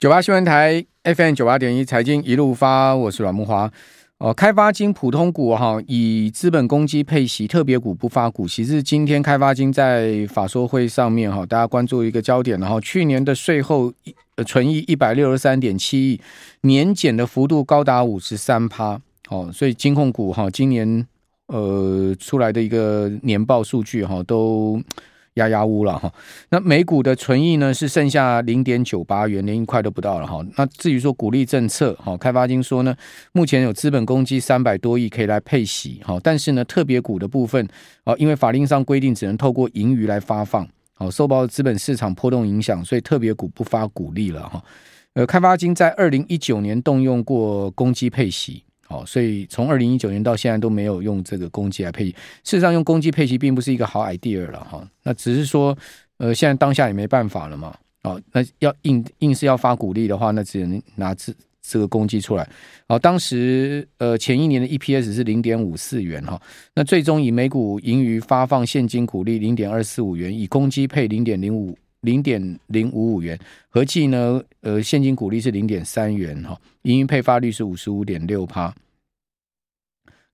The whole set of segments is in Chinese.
九八新闻台 FM 九八点一财经一路发，我是阮慕华。哦，开发金普通股哈，以资本公积配息，特别股不发股息，是今天开发金在法说会上面哈，大家关注一个焦点。然后去年的税后存益一百六十三点七亿，年减的幅度高达五十三趴。哦，所以金控股哈，今年呃出来的一个年报数据哈都。压压乌了哈，那每股的存益呢是剩下零点九八元，连一块都不到了哈。那至于说鼓励政策，哈，开发金说呢，目前有资本公积三百多亿可以来配息，哈，但是呢，特别股的部分，啊，因为法令上规定只能透过盈余来发放，好，受到资本市场波动影响，所以特别股不发鼓励了哈。呃，开发金在二零一九年动用过公积配息。好，所以从二零一九年到现在都没有用这个公积来配息。事实上，用公积配息并不是一个好 idea 了哈。那只是说，呃，现在当下也没办法了嘛。哦，那要硬硬是要发股利的话，那只能拿这这个公积出来。哦，当时呃前一年的 EPS 是零点五四元哈。那最终以每股盈余发放现金股利零点二四五元，以公积配零点零五零点零五五元，合计呢，呃，现金股利是零点三元哈，盈余配发率是五十五点六趴。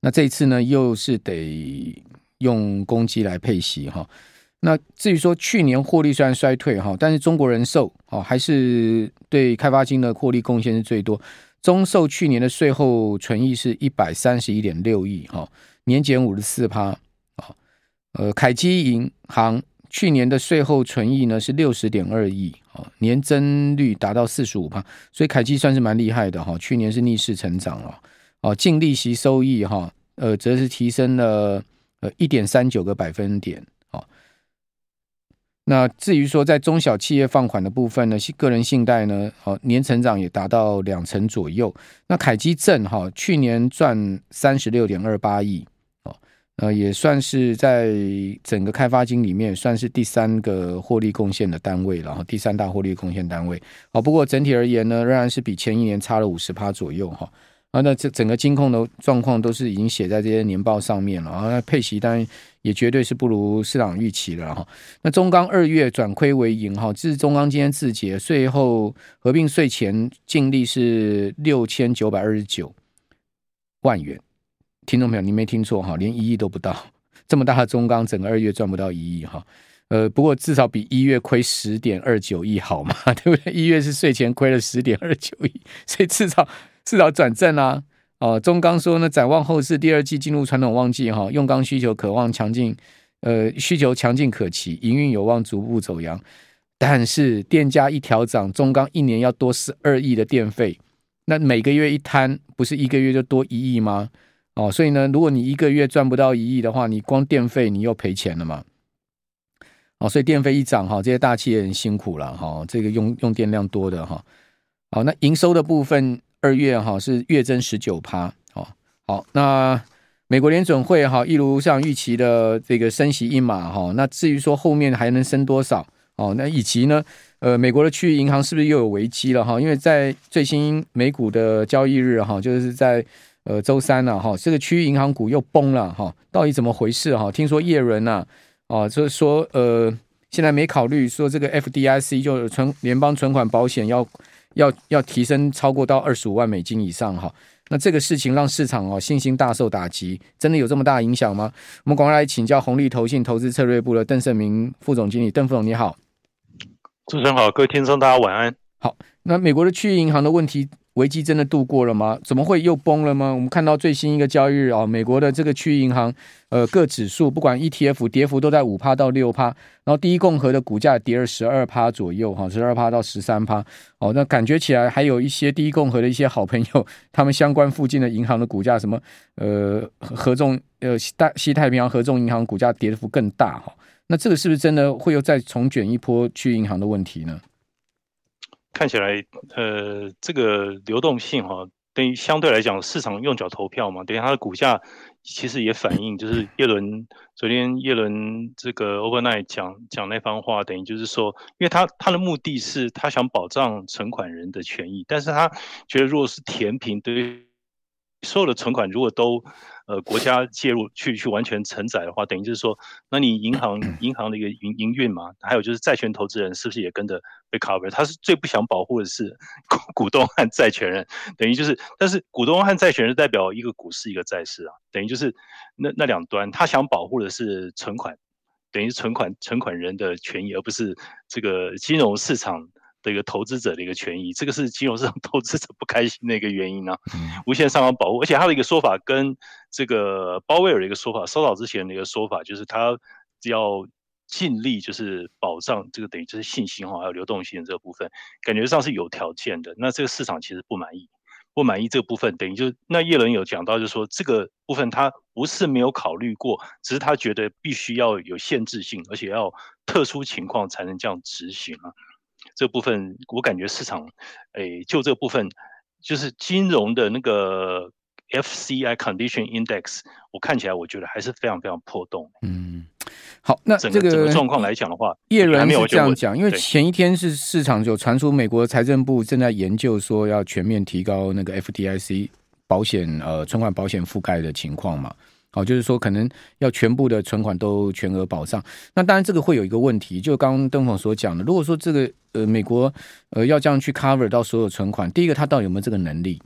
那这一次呢，又是得用公积来配息哈。那至于说去年获利虽然衰退哈，但是中国人寿哦还是对开发金的获利贡献是最多。中寿去年的税后纯益是一百三十一点六亿哈，年减五十四趴啊。呃，凯基银行。去年的税后存益呢是六十点二亿，年增率达到四十五趴，所以凯基算是蛮厉害的哈。去年是逆势成长了，哦，净利息收益哈，呃，则是提升了呃一点三九个百分点，哦。那至于说在中小企业放款的部分呢，个人信贷呢，哦，年成长也达到两成左右。那凯基证哈，去年赚三十六点二八亿。呃，也算是在整个开发金里面算是第三个获利贡献的单位，然后第三大获利贡献单位。好，不过整体而言呢，仍然是比前一年差了五十趴左右哈。啊，那这整个金控的状况都是已经写在这些年报上面了啊。那配息当然也绝对是不如市场预期了哈。那中钢二月转亏为盈哈，这是中钢今天自结税后合并税前净利是六千九百二十九万元。听众朋友，你没听错哈，连一亿都不到，这么大的中钢，整个二月赚不到一亿哈。呃，不过至少比一月亏十点二九亿好嘛，对不对？一月是税前亏了十点二九亿，所以至少至少转正啊。哦，中钢说呢，展望后市，第二季进入传统旺季哈，用钢需求渴望强劲，呃，需求强劲可期，营运有望逐步走扬。但是电价一调涨，中钢一年要多十二亿的电费，那每个月一摊，不是一个月就多一亿吗？哦，所以呢，如果你一个月赚不到一亿的话，你光电费你又赔钱了嘛？哦，所以电费一涨哈，这些大企业很辛苦了哈，这个用用电量多的哈。好，那营收的部分二月哈是月增十九趴。哦，好，那美国联准会哈一如像预期的这个升息一码哈，那至于说后面还能升多少？哦，那以及呢，呃，美国的区域银行是不是又有危机了哈？因为在最新美股的交易日哈，就是在。呃，周三了、啊、哈，这个区域银行股又崩了哈，到底怎么回事哈？听说叶伦呐，哦，就是说呃，现在没考虑说这个 FDIC 就存联邦存款保险要要要提升超过到二十五万美金以上哈，那这个事情让市场哦信心大受打击，真的有这么大影响吗？我们赶快来请教红利投信投资策略部的邓胜明副总经理，邓副总你好，主持人好，各位听众大家晚安。好，那美国的区域银行的问题。危机真的度过了吗？怎么会又崩了吗？我们看到最新一个交易日啊，美国的这个区域银行，呃，各指数不管 ETF 跌幅都在五趴到六趴，然后第一共和的股价跌了十二趴左右，哈，十二趴到十三趴。哦，那感觉起来还有一些第一共和的一些好朋友，他们相关附近的银行的股价，什么呃合众呃大西太平洋合众银行股价跌幅更大哈。那这个是不是真的会又再重卷一波区域银行的问题呢？看起来，呃，这个流动性哈，等于相对来讲，市场用脚投票嘛，等于它的股价其实也反映，就是耶伦昨天耶伦这个 overnight 讲讲那番话，等于就是说，因为他他的目的是他想保障存款人的权益，但是他觉得如果是填平对所有的存款如果都呃国家介入去去完全承载的话，等于就是说，那你银行 银行的一个营营运嘛，还有就是债权投资人是不是也跟着被 cover？他是最不想保护的是 股股东和债权人，等于就是，但是股东和债权人代表一个股市一个债市啊，等于就是那那两端，他想保护的是存款。等于存款存款人的权益，而不是这个金融市场的一个投资者的一个权益。这个是金融市场 投资者不开心的一个原因呢、啊。无限上纲保护，而且他的一个说法跟这个鲍威尔的一个说法，稍早之前的一个说法，就是他要尽力就是保障这个等于就是信心哈，还有流动性这个部分，感觉上是有条件的。那这个市场其实不满意。不满意这个部分，等于就那叶伦有讲到，就是说这个部分他不是没有考虑过，只是他觉得必须要有限制性，而且要特殊情况才能这样执行啊。这部分我感觉市场，诶，就这部分，就是金融的那个 FCI Condition Index，我看起来我觉得还是非常非常破洞。嗯。好，那这个状况来讲的话，叶伦是这样讲，因为前一天是市场就传出美国财政部正在研究说要全面提高那个 FDIC 保险呃存款保险覆盖的情况嘛，好，就是说可能要全部的存款都全额保障。那当然这个会有一个问题，就刚刚登峰所讲的，如果说这个呃美国呃要这样去 cover 到所有存款，第一个他到底有没有这个能力？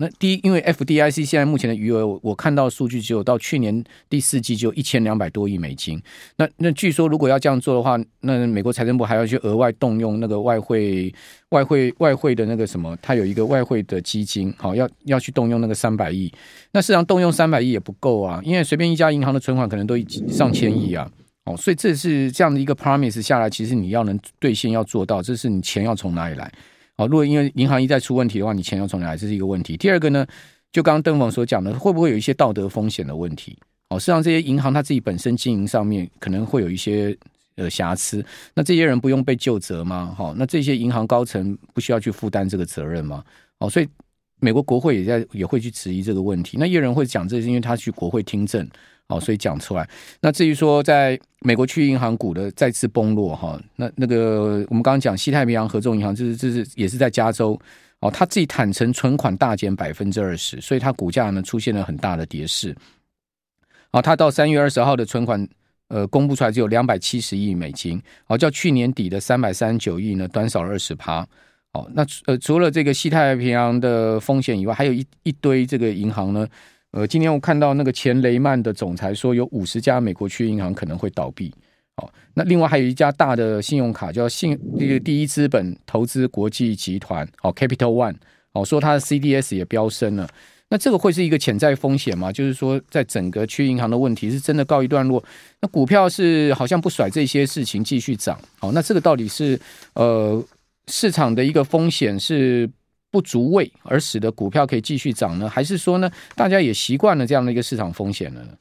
那第一，因为 FDIC 现在目前的余额，我看到数据只有到去年第四季就一千两百多亿美金。那那据说如果要这样做的话，那美国财政部还要去额外动用那个外汇、外汇、外汇的那个什么，它有一个外汇的基金，好，要要去动用那个三百亿。那市场动用三百亿也不够啊，因为随便一家银行的存款可能都上千亿啊。哦，所以这是这样的一个 promise 下来，其实你要能兑现要做到，这是你钱要从哪里来？好，如果因为银行一再出问题的话，你钱要从哪来？这是一个问题。第二个呢，就刚刚邓总所讲的，会不会有一些道德风险的问题？哦，实际上这些银行它自己本身经营上面可能会有一些呃瑕疵，那这些人不用被究责吗？好，那这些银行高层不需要去负担这个责任吗？哦，所以美国国会也在也会去质疑这个问题。那叶人会讲，这是因为他去国会听证。好，所以讲出来。那至于说，在美国区域银行股的再次崩落，哈，那那个我们刚刚讲西太平洋合众银行，就是就是也是在加州，哦，他自己坦承存款大减百分之二十，所以它股价呢出现了很大的跌势。好，它到三月二十号的存款，呃，公布出来只有两百七十亿美金，好，较去年底的三百三十九亿呢，短少了二十趴。好，那呃，除了这个西太平洋的风险以外，还有一一堆这个银行呢。呃，今天我看到那个前雷曼的总裁说，有五十家美国区银行可能会倒闭。好，那另外还有一家大的信用卡叫信这个第一资本投资国际集团，哦，Capital One，哦，说它的 CDS 也飙升了。那这个会是一个潜在风险吗？就是说，在整个区银行的问题是真的告一段落，那股票是好像不甩这些事情继续涨。好，那这个到底是呃市场的一个风险是？不足畏而使得股票可以继续涨呢？还是说呢，大家也习惯了这样的一个市场风险了呢？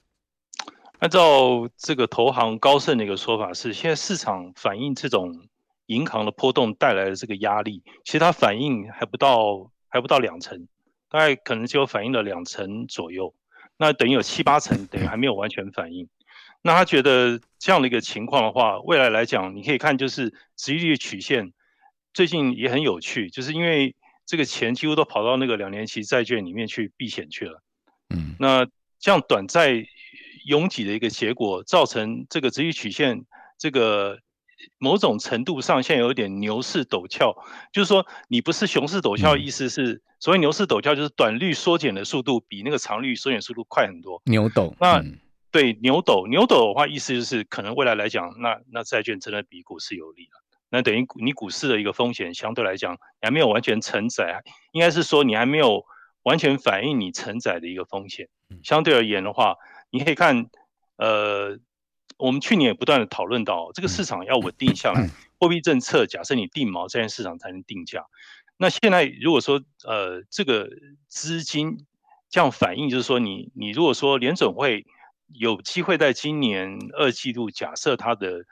按照这个投行高盛的一个说法是，现在市场反映这种银行的波动带来的这个压力，其实它反应还不到还不到两成，大概可能就反映了两成左右。那等于有七八成等于还没有完全反应。那他觉得这样的一个情况的话，未来来讲，你可以看就是殖利率曲线最近也很有趣，就是因为。这个钱几乎都跑到那个两年期债券里面去避险去了，嗯，那这样短债拥挤的一个结果，造成这个殖利率曲线这个某种程度上现在有点牛市陡峭，就是说你不是熊市陡峭，意思是所谓牛市陡峭就是短率缩减的速度比那个长率缩减速度快很多，牛斗。那对牛斗，牛斗的话意思就是可能未来来讲，那那债券真的比股市有利了。那等于你股市的一个风险相对来讲，你还没有完全承载，应该是说你还没有完全反映你承载的一个风险。相对而言的话，你可以看，呃，我们去年也不断的讨论到，这个市场要稳定下来，货币政策假设你定锚，这件市场才能定价。那现在如果说，呃，这个资金这样反应，就是说你你如果说联准会有机会在今年二季度假设它的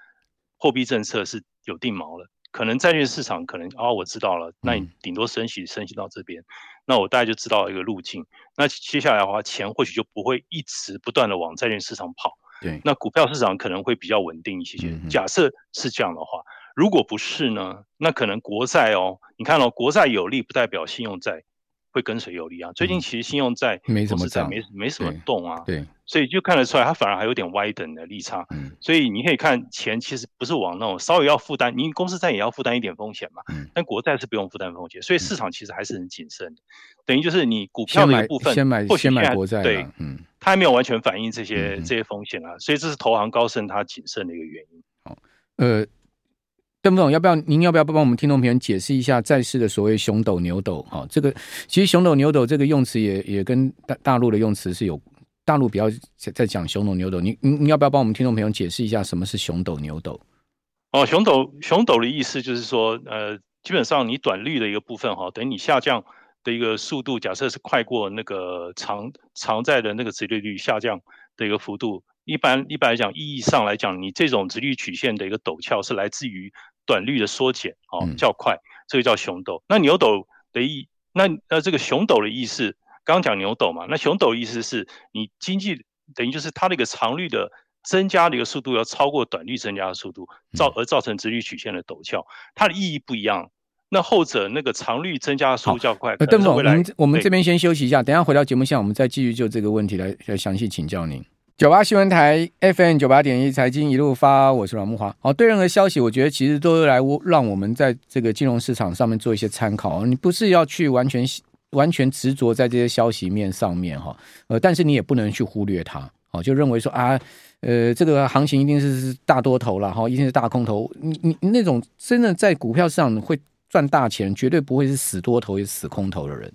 货币政策是。有定锚了，可能债券市场可能啊、哦，我知道了，那你顶多升息升息到这边，那我大概就知道一个路径。那接下来的话，钱或许就不会一直不断的往债券市场跑。对，那股票市场可能会比较稳定一些些。假设是这样的话，如果不是呢？那可能国债哦，你看哦，国债有利不代表信用债会跟随有利啊。最近其实信用债没什么涨，没没什么动啊。对，所以就看得出来，它反而还有点歪等的利差。嗯，所以你可以看钱其实不是往那种稍微要负担，你公司债也要负担一点风险嘛。嗯，但国债是不用负担风险，所以市场其实还是很谨慎的。等于就是你股票的一部分，先买先买国债，对，嗯，它还没有完全反映这些这些风险啊，所以这是投行高盛它谨慎的一个原因。好，呃。邓副总，要不要您要不要帮我们听众朋友解释一下债市的所谓熊斗牛斗？哈，这个其实熊斗牛斗这个用词也也跟大大陆的用词是有，大陆比较在讲熊斗牛斗。你你你要不要帮我们听众朋友解释一下什么是熊斗牛斗？哦，熊斗熊斗的意思就是说，呃，基本上你短率的一个部分哈，等你下降的一个速度，假设是快过那个长长债的那个殖利率下降的一个幅度。一般一般来讲，意义上来讲，你这种殖率曲线的一个陡峭是来自于短率的缩减，哦，较快，这个叫熊斗。那牛斗的意，那那这个熊斗的意思，刚刚讲牛斗嘛，那熊斗的意思是你经济等于就是它的一个长率的增加的一个速度要超过短率增加的速度，造而造成殖利率曲线的陡峭，它的意义不一样。那后者那个长率增加的速度较快。邓总，我们我们这边先休息一下，等一下回到节目现场，我们再继续就这个问题来来详细请教您。九八新闻台 FM 九八点一财经一路发，我是阮慕华。哦，对任何消息，我觉得其实都是来让我们在这个金融市场上面做一些参考。你不是要去完全完全执着在这些消息面上面哈，呃，但是你也不能去忽略它。哦，就认为说啊，呃，这个行情一定是大多头了哈，一定是大空头。你你那种真的在股票市场会赚大钱，绝对不会是死多头也死空头的人。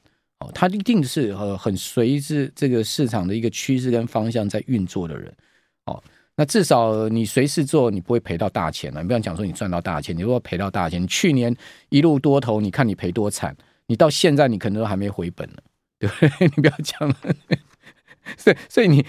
他一定是呃很随着这个市场的一个趋势跟方向在运作的人，哦，那至少你随时做，你不会赔到大钱了。你不要讲说你赚到大钱，你如果赔到大钱，去年一路多头，你看你赔多惨，你到现在你可能都还没回本呢，对 不对？你不要讲了，所所以你。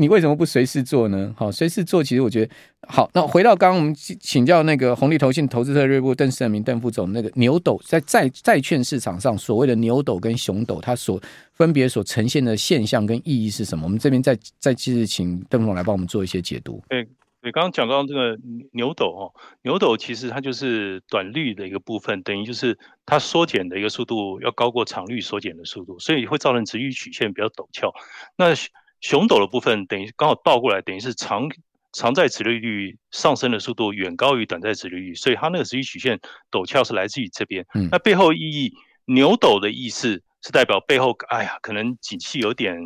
你为什么不随时做呢？好，随时做，其实我觉得好。那回到刚刚我们请教那个红利投信投资策略部邓胜明邓副总，那个牛斗在债债券市场上所谓的牛斗跟熊斗，它所分别所呈现的现象跟意义是什么？我们这边再再继续请邓副总来帮我们做一些解读。对对，刚刚讲到这个牛斗哦，牛斗其实它就是短率的一个部分，等于就是它缩减的一个速度要高过长率缩减的速度，所以会造成殖利率曲线比较陡峭。那熊斗的部分等于刚好倒过来，等于是长长债殖利率上升的速度远高于短债殖利率，所以它那个殖利率曲线陡峭是来自于这边。嗯，那背后意义，牛斗的意思是代表背后，哎呀，可能景气有点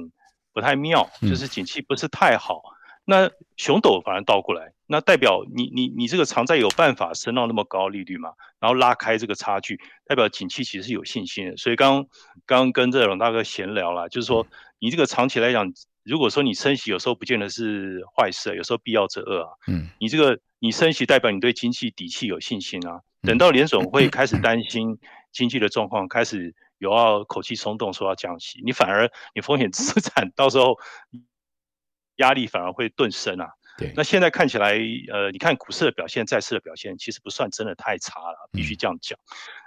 不太妙，就是景气不是太好。嗯、那熊斗反而倒过来，那代表你你你这个长债有办法升到那么高利率嘛？然后拉开这个差距，代表景气其实是有信心的。所以刚刚跟这龙大哥闲聊了，就是说你这个长期来讲。如果说你升息，有时候不见得是坏事，有时候必要之恶啊。嗯，你这个你升息代表你对经济底气有信心啊。等到联总会 开始担心经济的状况，开始有要口气松动说要降息，你反而你风险资产 到时候压力反而会顿升啊。对，那现在看起来，呃，你看股市的表现、债市的表现，其实不算真的太差了，必须这样讲。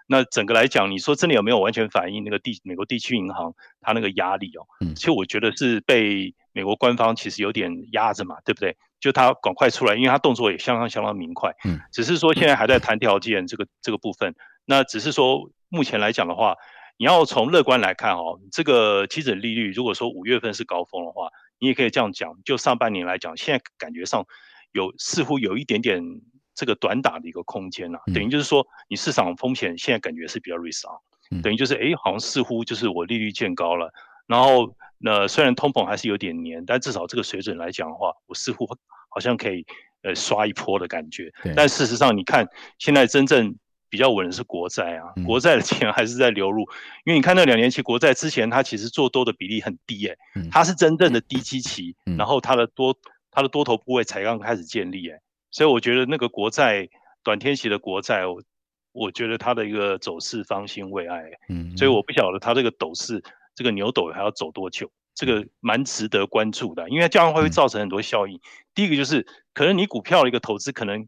那整个来讲，你说真的有没有完全反映那个地美国地区银行它那个压力哦？嗯，其实我觉得是被美国官方其实有点压着嘛，对不对？就他赶快出来，因为他动作也相当相当明快。嗯，只是说现在还在谈条件这个这个部分。那只是说目前来讲的话，你要从乐观来看哦，这个基准利率如果说五月份是高峰的话，你也可以这样讲，就上半年来讲，现在感觉上有似乎有一点点。这个短打的一个空间呐、啊，等于就是说，你市场风险现在感觉是比较 risk 嗯、等于就是，哎，好像似乎就是我利率见高了，然后，那虽然通膨还是有点黏，但至少这个水准来讲的话，我似乎好像可以，呃，刷一波的感觉。但事实上，你看现在真正比较稳的是国债啊，嗯、国债的钱还是在流入，因为你看那两年期国债之前它其实做多的比例很低、欸，哎、嗯，它是真正的低基期，嗯、然后它的多它的多头部位才刚开始建立、欸，哎。所以我觉得那个国债短天期的国债，我我觉得它的一个走势方兴未艾，嗯，所以我不晓得它这个斗势，这个牛斗还要走多久，这个蛮值得关注的，因为这样会会造成很多效应。第一个就是可能你股票的一个投资，可能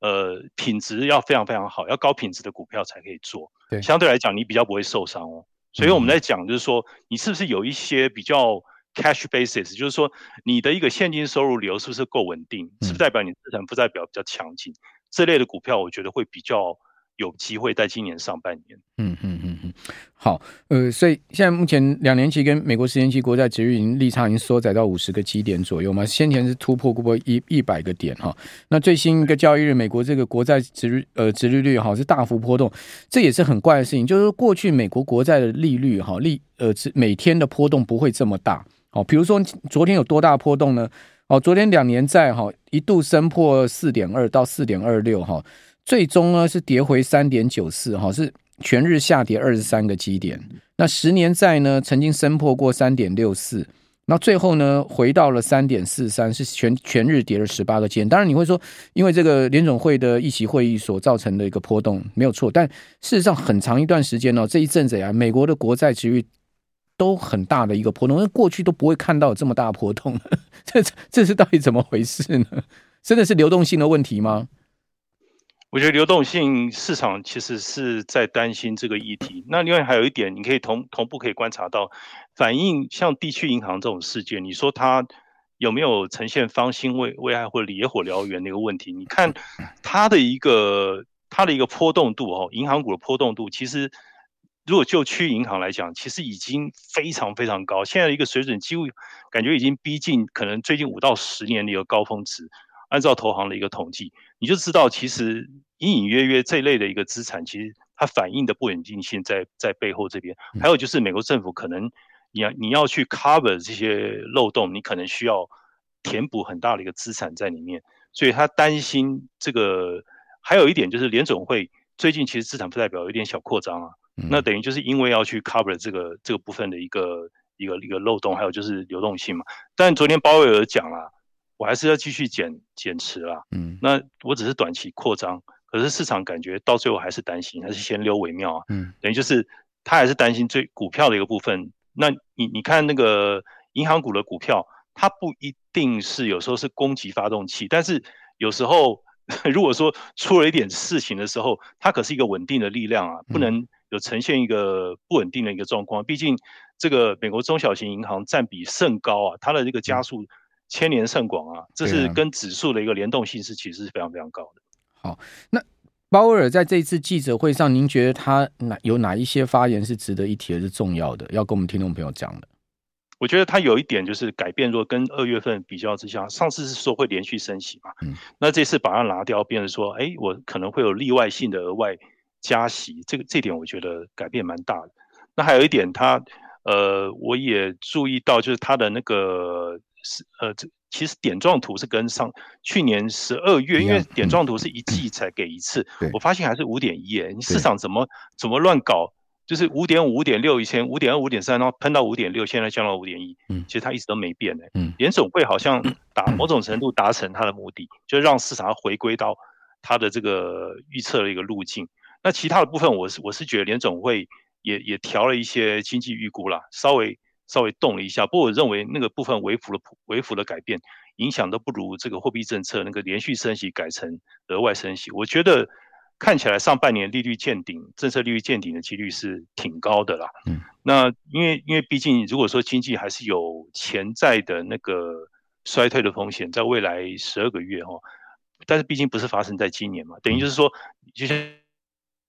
呃品质要非常非常好，要高品质的股票才可以做，对，相对来讲你比较不会受伤哦。所以我们在讲就是说，你是不是有一些比较。Cash basis 就是说，你的一个现金收入流是不是够稳定？是不是代表你资产负债表比较强劲？这类的股票，我觉得会比较有机会在今年上半年。嗯嗯嗯嗯，好，呃，所以现在目前两年期跟美国十年期国债殖利率利差已经缩窄到五十个基点左右嘛，先前是突破过一一百个点哈。那最新一个交易日，美国这个国债殖率呃殖利率哈是大幅波动，这也是很怪的事情，就是说过去美国国债的利率哈利呃每天的波动不会这么大。哦，比如说昨天有多大波动呢？哦，昨天两年债哈一度升破四点二到四点二六哈。最终呢是跌回三点九四哈，是全日下跌二十三个基点。那十年债呢曾经升破过三点六四，那最后呢回到了三点四三，是全全日跌了十八个基点。当然你会说，因为这个联总会的议席会议所造成的一个波动没有错，但事实上很长一段时间呢，这一阵子啊，美国的国债殖率都很大的一个波动，因为过去都不会看到这么大波动，这这是到底怎么回事呢？真的是流动性的问题吗？我觉得流动性市场其实是在担心这个议题。那另外还有一点，你可以同同步可以观察到，反映像地区银行这种事件，你说它有没有呈现方兴未未艾或野火燎原的一个问题？你看它的一个它的一个波动度哦，银行股的波动度，其实如果就区域银行来讲，其实已经非常非常高，现在一个水准几乎感觉已经逼近可能最近五到十年的一个高峰值。按照投行的一个统计，你就知道其实。隐隐约约这类的一个资产，其实它反映的不稳定性在在背后这边。还有就是美国政府可能你要你要去 cover 这些漏洞，你可能需要填补很大的一个资产在里面，所以他担心这个。还有一点就是联总会最近其实资产负债表有点小扩张啊，那等于就是因为要去 cover 这个这个部分的一个一个一个漏洞，还有就是流动性嘛。但昨天鲍威尔讲了，我还是要继续减减持啦。嗯，那我只是短期扩张。可是市场感觉到最后还是担心，还是先溜为妙啊。嗯，等于就是他还是担心最股票的一个部分。那你你看那个银行股的股票，它不一定是有时候是攻击发动器，但是有时候 如果说出了一点事情的时候，它可是一个稳定的力量啊，不能有呈现一个不稳定的一个状况。毕竟这个美国中小型银行占比甚高啊，它的这个加速牵连甚广啊，这是跟指数的一个联动性是其实是非常非常高的。好，那鲍威尔在这一次记者会上，您觉得他哪有哪一些发言是值得一提的，是重要的，要跟我们听众朋友讲的？我觉得他有一点就是改变，如果跟二月份比较之下，上次是说会连续升息嘛，嗯，那这次把它拿掉，变成说，哎，我可能会有例外性的额外加息，这个这点我觉得改变蛮大的。那还有一点他，他呃，我也注意到，就是他的那个是呃这。其实点状图是跟上去年十二月，因为点状图是一季才给一次，我发现还是五点一诶，你市场怎么怎么乱搞？就是五点五、五点六以前五点二、五点三，然后喷到五点六，现在降到五点一，其实它一直都没变诶。联总会好像 达某种程度达成它的目的，就是让市场回归到它的这个预测的一个路径。那其他的部分，我是我是觉得联总会也也调了一些经济预估啦，稍微。稍微动了一下，不过我认为那个部分微幅的微幅的改变，影响都不如这个货币政策那个连续升息改成额外升息。我觉得看起来上半年利率见顶，政策利率见顶的几率是挺高的啦。嗯，那因为因为毕竟如果说经济还是有潜在的那个衰退的风险，在未来十二个月哈，但是毕竟不是发生在今年嘛，等于就是说，就像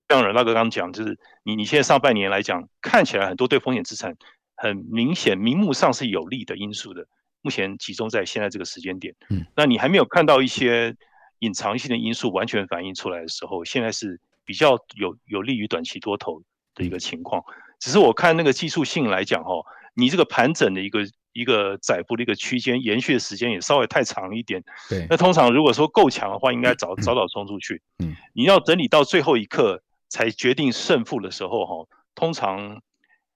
像阮大哥刚刚讲，就是你你现在上半年来讲，看起来很多对风险资产。很明显，明目上是有利的因素的。目前集中在现在这个时间点，嗯，那你还没有看到一些隐藏性的因素完全反映出来的时候，现在是比较有有利于短期多头的一个情况。只是我看那个技术性来讲，哈，你这个盘整的一个一个窄幅的一个区间延续的时间也稍微太长一点。对，那通常如果说够强的话，应该早早早冲出去。嗯，你要整理到最后一刻才决定胜负的时候，哈，通常。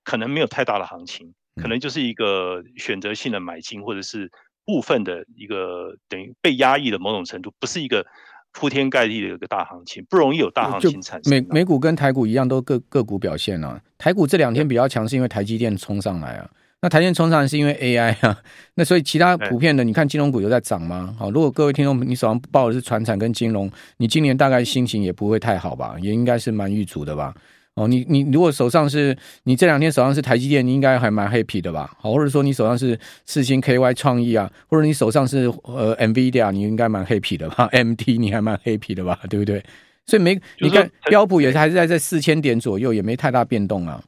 可能没有太大的行情，可能就是一个选择性的买进，或者是部分的一个等于被压抑的某种程度，不是一个铺天盖地的一个大行情，不容易有大行情产生。美美股跟台股一样，都个个股表现啊。台股这两天比较强，是因为台积电冲上来啊。那台积电冲上来是因为 AI 啊。那所以其他普遍的，你看金融股有在涨吗？好，如果各位听众你手上报的是传产跟金融，你今年大概心情也不会太好吧？也应该是蛮郁卒的吧？哦，你你如果手上是你这两天手上是台积电，你应该还蛮 happy 的吧？好，或者说你手上是四星 KY 创意啊，或者你手上是呃 NVIDIA，你应该蛮 happy 的吧？MT 你还蛮 happy 的吧？对不对？所以没你看标普也是还是在这四千点左右，也没太大变动啊。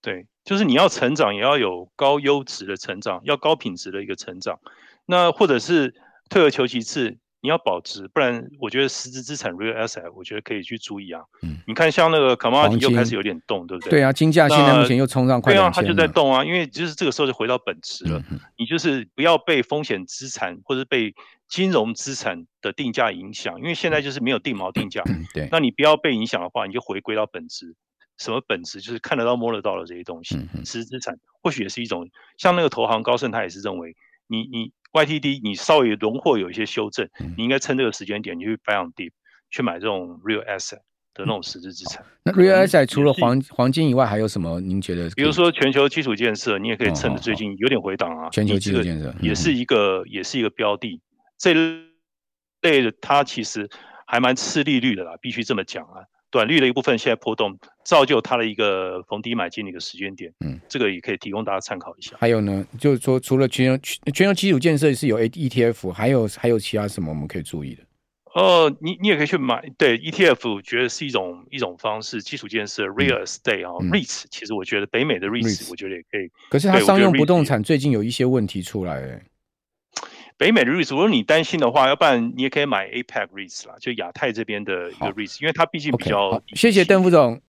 对，就是你要成长，也要有高优质的成长，要高品质的一个成长。那或者是退而求其次。你要保值，不然我觉得实质资产 real asset，我觉得可以去注意啊。嗯，你看像那个 commodity 又开始有点动，对不对？对啊，金价现在目前又冲上快两。对啊，它就在动啊，因为就是这个时候就回到本质了。嗯、你就是不要被风险资产或者被金融资产的定价影响，因为现在就是没有定锚定价。嗯、对，那你不要被影响的话，你就回归到本质。什么本质？就是看得到摸得到的这些东西。嗯、实质资产或许也是一种，像那个投行高盛，他也是认为你你。YTD，你稍微荣获有一些修正，嗯、你应该趁这个时间点，你去 buy on dip，去买这种 real asset 的那种实质资产。那 real asset 除了黄黄金以外，还有什么？您觉得？比如说全球基础建设，你也可以趁着最近有点回档啊。全球基础建设也是一个，也是一个标的。这类的它其实还蛮吃利率的啦，必须这么讲啊。短率的一部分现在波动，造就它的一个逢低买进的一个时间点。嗯，这个也可以提供大家参考一下。还有呢，就是说除了全球全球基础建设是有 ETF，还有还有其他什么我们可以注意的？哦，你你也可以去买，对 ETF，我觉得是一种一种方式。基础建设 real estate 啊、嗯、REITs，其实我觉得北美的 REITs，我觉得也可以。可是它商用不动产最近有一些问题出来、欸。北美的 REITs，如果你担心的话，要不然你也可以买 APEC REITs 啦，就亚太这边的一个 REITs，因为它毕竟比较。谢谢邓副总。